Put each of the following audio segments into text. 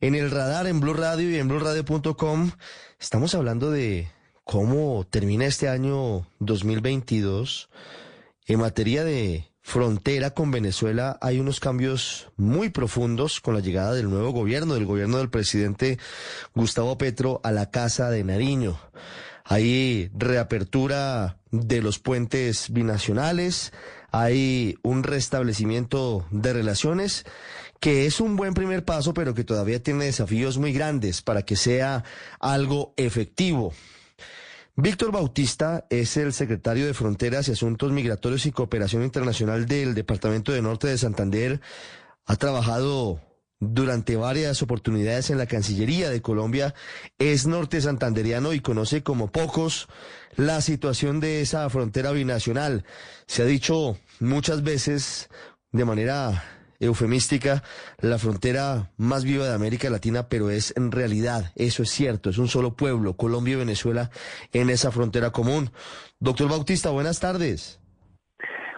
En el radar, en Blue Radio y en BlueRadio.com estamos hablando de cómo termina este año 2022 en materia de frontera con Venezuela hay unos cambios muy profundos con la llegada del nuevo gobierno, del gobierno del presidente Gustavo Petro a la Casa de Nariño. Hay reapertura de los puentes binacionales, hay un restablecimiento de relaciones que es un buen primer paso, pero que todavía tiene desafíos muy grandes para que sea algo efectivo. Víctor Bautista es el secretario de Fronteras y Asuntos Migratorios y Cooperación Internacional del Departamento de Norte de Santander. Ha trabajado durante varias oportunidades en la Cancillería de Colombia, es norte santanderiano y conoce como pocos la situación de esa frontera binacional. Se ha dicho muchas veces de manera eufemística, la frontera más viva de América Latina, pero es en realidad, eso es cierto, es un solo pueblo, Colombia y Venezuela, en esa frontera común. Doctor Bautista, buenas tardes.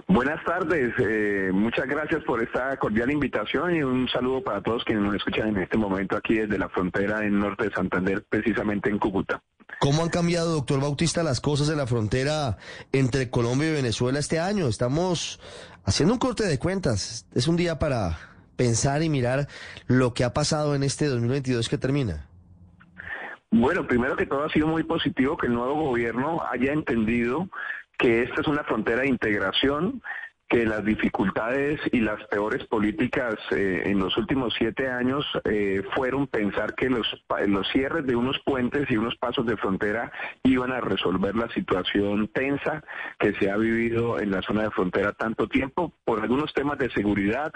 Buenas tardes, eh, muchas gracias por esta cordial invitación y un saludo para todos quienes nos escuchan en este momento aquí desde la frontera en norte de Santander, precisamente en Cúcuta. ¿Cómo han cambiado, doctor Bautista, las cosas en la frontera entre Colombia y Venezuela este año? Estamos haciendo un corte de cuentas. Es un día para pensar y mirar lo que ha pasado en este 2022 que termina. Bueno, primero que todo ha sido muy positivo que el nuevo gobierno haya entendido que esta es una frontera de integración que las dificultades y las peores políticas eh, en los últimos siete años eh, fueron pensar que los, los cierres de unos puentes y unos pasos de frontera iban a resolver la situación tensa que se ha vivido en la zona de frontera tanto tiempo por algunos temas de seguridad,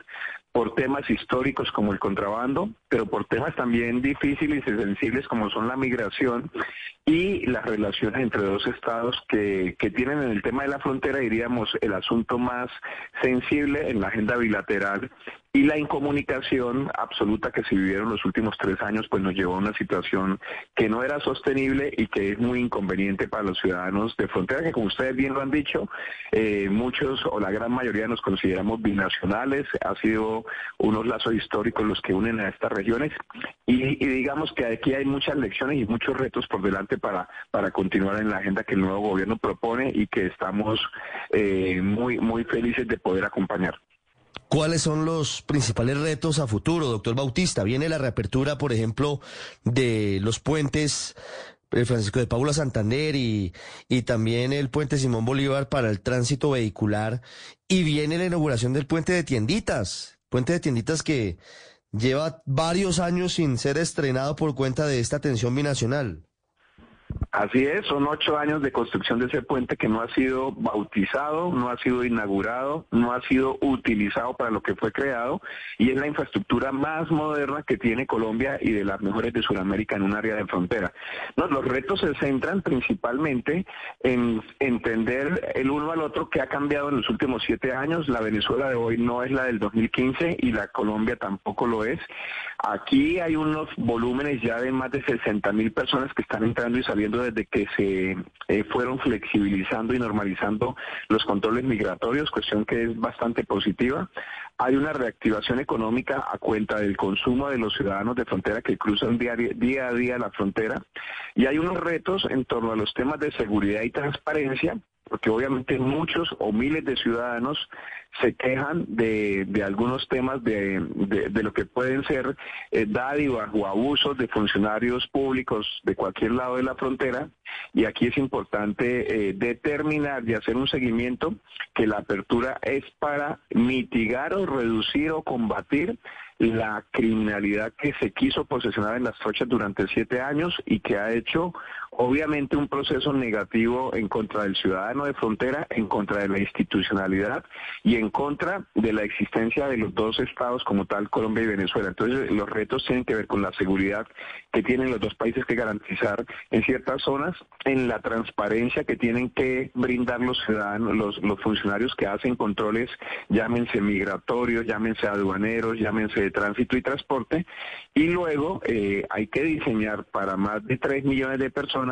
por temas históricos como el contrabando, pero por temas también difíciles y sensibles como son la migración y las relaciones entre dos estados que, que tienen en el tema de la frontera, diríamos, el asunto más sensible en la agenda bilateral y la incomunicación absoluta que se vivieron los últimos tres años, pues nos llevó a una situación que no era sostenible y que es muy inconveniente para los ciudadanos de frontera, que como ustedes bien lo han dicho, eh, muchos o la gran mayoría nos consideramos binacionales, ha sido unos lazos históricos los que unen a estas regiones y, digamos que aquí hay muchas lecciones y muchos retos por delante para, para continuar en la agenda que el nuevo gobierno propone y que estamos eh, muy, muy felices de poder acompañar. ¿Cuáles son los principales retos a futuro, doctor Bautista? Viene la reapertura, por ejemplo, de los puentes eh, Francisco de Paula Santander y, y también el puente Simón Bolívar para el tránsito vehicular. Y viene la inauguración del puente de tienditas, puente de tienditas que lleva varios años sin ser estrenado por cuenta de esta tensión binacional. Así es, son ocho años de construcción de ese puente que no ha sido bautizado, no ha sido inaugurado, no ha sido utilizado para lo que fue creado y es la infraestructura más moderna que tiene Colombia y de las mejores de Sudamérica en un área de frontera. Los retos se centran principalmente en entender el uno al otro que ha cambiado en los últimos siete años. La Venezuela de hoy no es la del 2015 y la Colombia tampoco lo es. Aquí hay unos volúmenes ya de más de 60 mil personas que están entrando y saliendo desde que se eh, fueron flexibilizando y normalizando los controles migratorios, cuestión que es bastante positiva. Hay una reactivación económica a cuenta del consumo de los ciudadanos de frontera que cruzan día, día a día la frontera y hay unos retos en torno a los temas de seguridad y transparencia porque obviamente muchos o miles de ciudadanos se quejan de, de algunos temas de, de, lo que pueden ser eh, dádivas o abusos de funcionarios públicos de cualquier lado de la frontera. Y aquí es importante eh, determinar y hacer un seguimiento que la apertura es para mitigar o reducir o combatir la criminalidad que se quiso posesionar en las trochas durante siete años y que ha hecho obviamente un proceso negativo en contra del ciudadano de frontera, en contra de la institucionalidad y en contra de la existencia de los dos estados como tal, Colombia y Venezuela. Entonces los retos tienen que ver con la seguridad que tienen los dos países que garantizar en ciertas zonas, en la transparencia que tienen que brindar los ciudadanos, los, los funcionarios que hacen controles, llámense migratorios, llámense aduaneros, llámense de tránsito y transporte, y luego eh, hay que diseñar para más de 3 millones de personas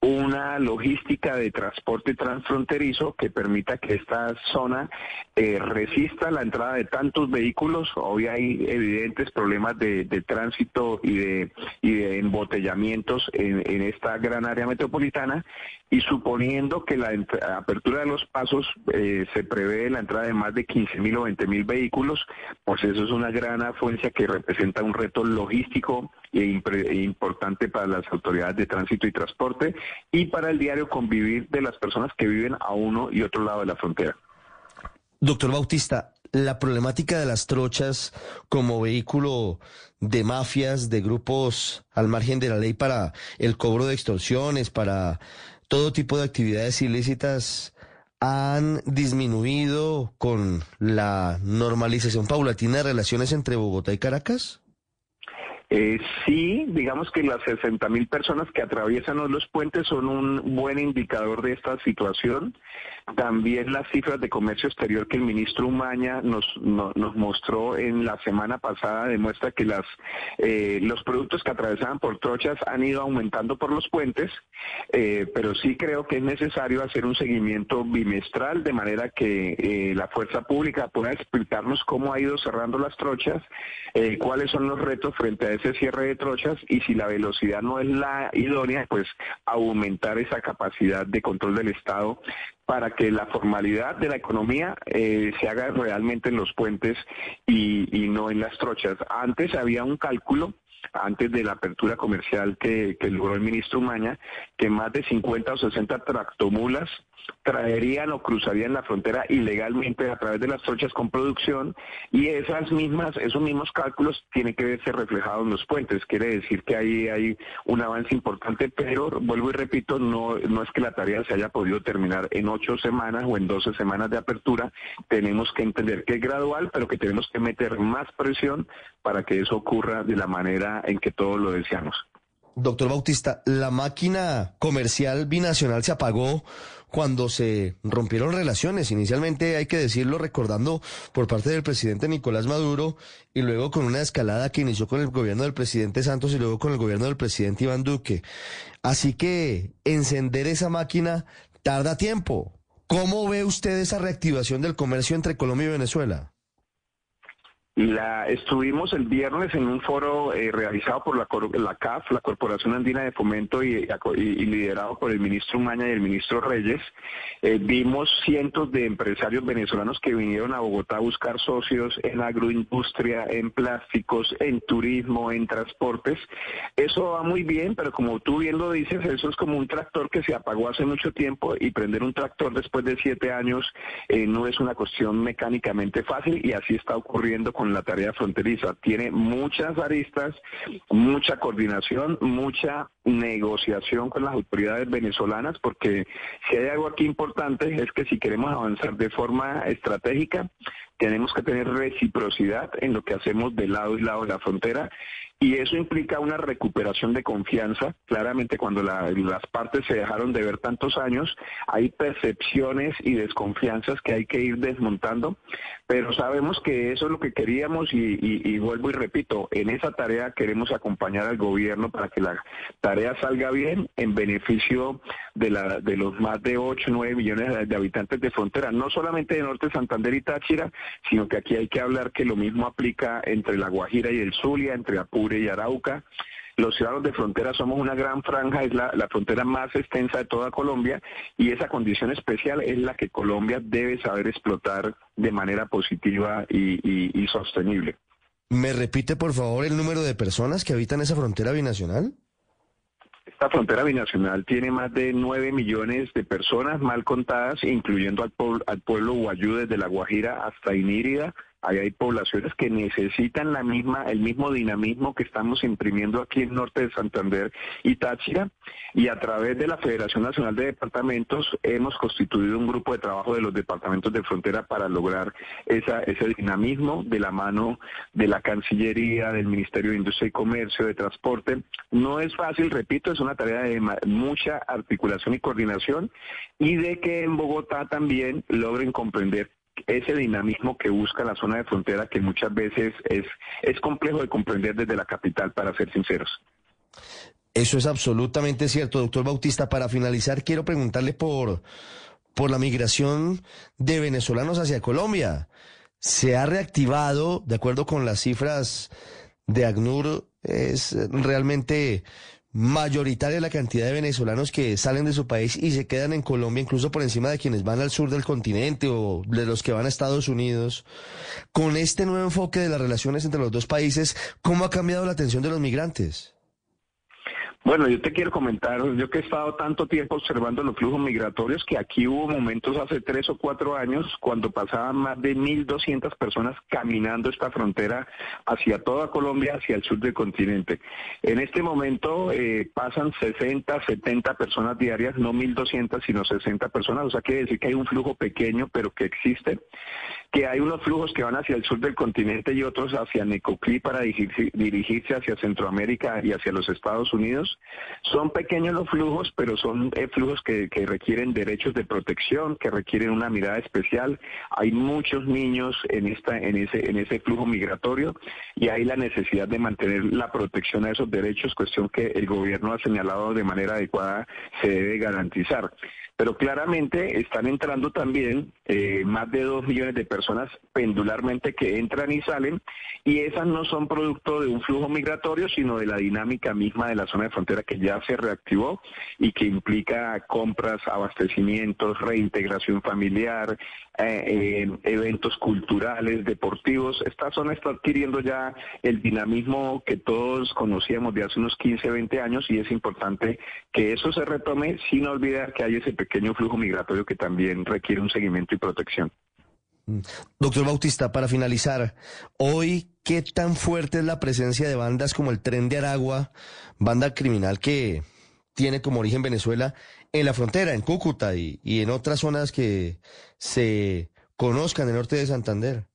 una logística de transporte transfronterizo que permita que esta zona eh, resista la entrada de tantos vehículos. Hoy hay evidentes problemas de, tránsito y de, y de embotellamientos en, esta gran área metropolitana y suponiendo que la apertura de los pasos eh, se prevé la entrada de más de 15 mil o 20 mil vehículos, pues eso es una gran afluencia que representa un reto logístico importante para las autoridades de tránsito y transporte y para el diario convivir de las personas que viven a uno y otro lado de la frontera. Doctor Bautista, la problemática de las trochas como vehículo de mafias, de grupos al margen de la ley para el cobro de extorsiones, para todo tipo de actividades ilícitas, han disminuido con la normalización paulatina de relaciones entre Bogotá y Caracas? Eh, sí, digamos que las 60 mil personas que atraviesan los puentes son un buen indicador de esta situación. También las cifras de comercio exterior que el ministro Umaña nos, nos mostró en la semana pasada demuestra que las, eh, los productos que atravesaban por trochas han ido aumentando por los puentes, eh, pero sí creo que es necesario hacer un seguimiento bimestral de manera que la fuerza pública pueda explicarnos cómo ha ido cerrando las trochas, cuáles son los retos frente a ese cierre de trochas y si la velocidad no es la idónea, pues aumentar esa capacidad de control del Estado para que la formalidad de la economía eh, se haga realmente en los puentes y, y no en las trochas. Antes había un cálculo antes de la apertura comercial que, que logró el ministro Umaña, que más de 50 o 60 tractomulas traerían o cruzarían la frontera ilegalmente a través de las trochas con producción y esas mismas, esos mismos cálculos tienen que verse reflejados en los puentes. Quiere decir que ahí hay un avance importante, pero vuelvo y repito, no, no es que la tarea se haya podido terminar en ocho semanas o en doce semanas de apertura. Tenemos que entender que es gradual, pero que tenemos que meter más presión para que eso ocurra de la manera en que todos lo deseamos. Doctor Bautista, la máquina comercial binacional se apagó cuando se rompieron relaciones. Inicialmente, hay que decirlo, recordando por parte del presidente Nicolás Maduro y luego con una escalada que inició con el gobierno del presidente Santos y luego con el gobierno del presidente Iván Duque. Así que encender esa máquina tarda tiempo. ¿Cómo ve usted esa reactivación del comercio entre Colombia y Venezuela? La, estuvimos el viernes en un foro eh, realizado por la, la, CAF, la Corporación Andina de Fomento, y, liderado por el ministro Maña y el ministro Reyes. Eh, vimos cientos de empresarios venezolanos que vinieron a Bogotá a buscar socios en agroindustria, en plásticos, en turismo, en transportes. Eso va muy bien, pero como tú bien lo dices, eso es como un tractor que se apagó hace mucho tiempo y prender un tractor después de siete años eh, no es una cuestión mecánicamente fácil y así está ocurriendo con la tarea fronteriza. Tiene muchas aristas, mucha coordinación, mucha negociación con las autoridades venezolanas, porque si hay algo aquí importante es que si queremos avanzar de forma estratégica, tenemos que tener reciprocidad en lo que hacemos de lado y lado de la frontera y eso implica una recuperación de confianza. Claramente cuando las partes se dejaron de ver tantos años, hay percepciones y desconfianzas que hay que ir desmontando, pero sabemos que eso es lo que queríamos y, vuelvo y repito, en esa tarea queremos acompañar al gobierno para que la tarea salga bien en beneficio de, la, de los más de 8, 9 millones de habitantes de frontera, no solamente de Norte Santander y Táchira, sino que aquí hay que hablar que lo mismo aplica entre La Guajira y el Zulia, entre Apure y Arauca. Los ciudadanos de frontera somos una gran franja, es la, frontera más extensa de toda Colombia y esa condición especial es la que Colombia debe saber explotar de manera positiva y sostenible. ¿Me repite, por favor, el número de personas que habitan esa frontera binacional? Esta frontera binacional tiene más de 9 millones de personas mal contadas, incluyendo al, al pueblo guayú desde La Guajira hasta Inírida, Hay poblaciones que necesitan la misma, el mismo dinamismo que estamos imprimiendo aquí en norte de Santander y Táchira. Y a través de la Federación Nacional de Departamentos hemos constituido un grupo de trabajo de los departamentos de frontera para lograr esa, ese dinamismo de la mano de la Cancillería, del Ministerio de Industria y Comercio, de Transporte. No es fácil, repito, es una tarea de mucha articulación y coordinación y de que en Bogotá también logren comprender ese dinamismo que busca la zona de frontera que muchas veces es, es complejo de comprender desde la capital, para ser sinceros. Eso es absolutamente cierto, doctor Bautista. Para finalizar, quiero preguntarle por, por la migración de venezolanos hacia Colombia. Se ha reactivado, de acuerdo con las cifras de ACNUR, es realmente mayoritaria la cantidad de venezolanos que salen de su país y se quedan en Colombia, incluso por encima de quienes van al sur del continente o de los que van a Estados Unidos. Con este nuevo enfoque de las relaciones entre los dos países, ¿cómo ha cambiado la atención de los migrantes? Bueno, yo te quiero comentar, yo que he estado tanto tiempo observando los flujos migratorios, que aquí hubo momentos hace tres o cuatro años cuando pasaban más de 1.200 personas caminando esta frontera hacia toda Colombia, hacia el sur del continente. En este momento eh, pasan 60, 70 personas diarias, no 1.200, sino 60 personas, o sea, quiere decir que hay un flujo pequeño, pero que existe que hay unos flujos que van hacia el sur del continente y otros hacia Necoclí para dirigirse, hacia Centroamérica y hacia los Estados Unidos. Son pequeños los flujos, pero son eh, flujos que, requieren derechos de protección, que requieren una mirada especial. Hay muchos niños en, esta, en, ese, en ese flujo migratorio y hay la necesidad de mantener la protección a esos derechos, cuestión que el gobierno ha señalado de manera adecuada se debe garantizar pero claramente están entrando también eh, más de dos millones de personas pendularmente que entran y salen y esas no son producto de un flujo migratorio, sino de la dinámica misma de la zona de frontera que ya se reactivó y que implica compras, abastecimientos, reintegración familiar, eh, eventos culturales, deportivos. Esta zona está adquiriendo ya el dinamismo que todos conocíamos de hace unos 15, 20 años y es importante que eso se retome sin olvidar que hay ese pequeño flujo migratorio que también requiere un seguimiento y protección. Mm. Doctor Bautista, para finalizar, hoy, ¿qué tan fuerte es la presencia de bandas como el Tren de Aragua, banda criminal que tiene como origen Venezuela, en la frontera, en Cúcuta y, y en otras zonas que se conozcan en el norte de Santander?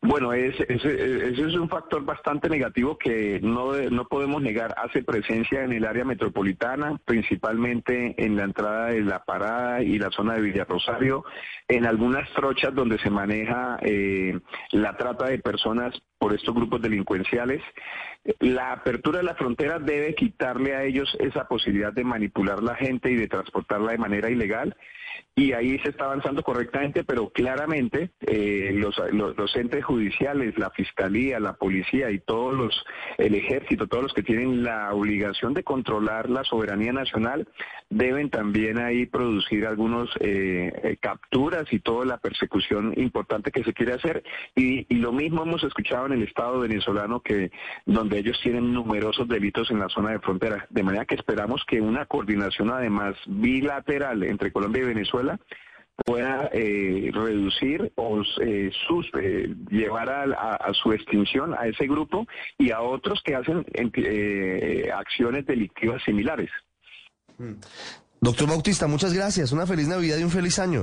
Bueno, ese, es un factor bastante negativo que no, no podemos negar. Hace presencia en el área metropolitana, principalmente en la entrada de La Parada y la zona de Villa Rosario, en algunas trochas donde se maneja eh, la trata de personas por estos grupos delincuenciales. La apertura de la frontera debe quitarle a ellos esa posibilidad de manipular la gente y de transportarla de manera ilegal y ahí se está avanzando correctamente, pero claramente eh, los, los, entes judiciales, la fiscalía, la policía y todos los, el ejército, todos los que tienen la obligación de controlar la soberanía nacional, deben también ahí producir algunos eh, capturas y toda la persecución importante que se quiere hacer. Y, y lo mismo hemos escuchado en el Estado venezolano, que donde ellos tienen numerosos delitos en la zona de frontera. De manera que esperamos que una coordinación además bilateral entre Colombia y Venezuela pueda eh, reducir o eh, sus, eh, llevar a, su extinción a ese grupo y a otros que hacen acciones delictivas similares. Doctor Bautista, muchas gracias. Una feliz Navidad y un feliz año.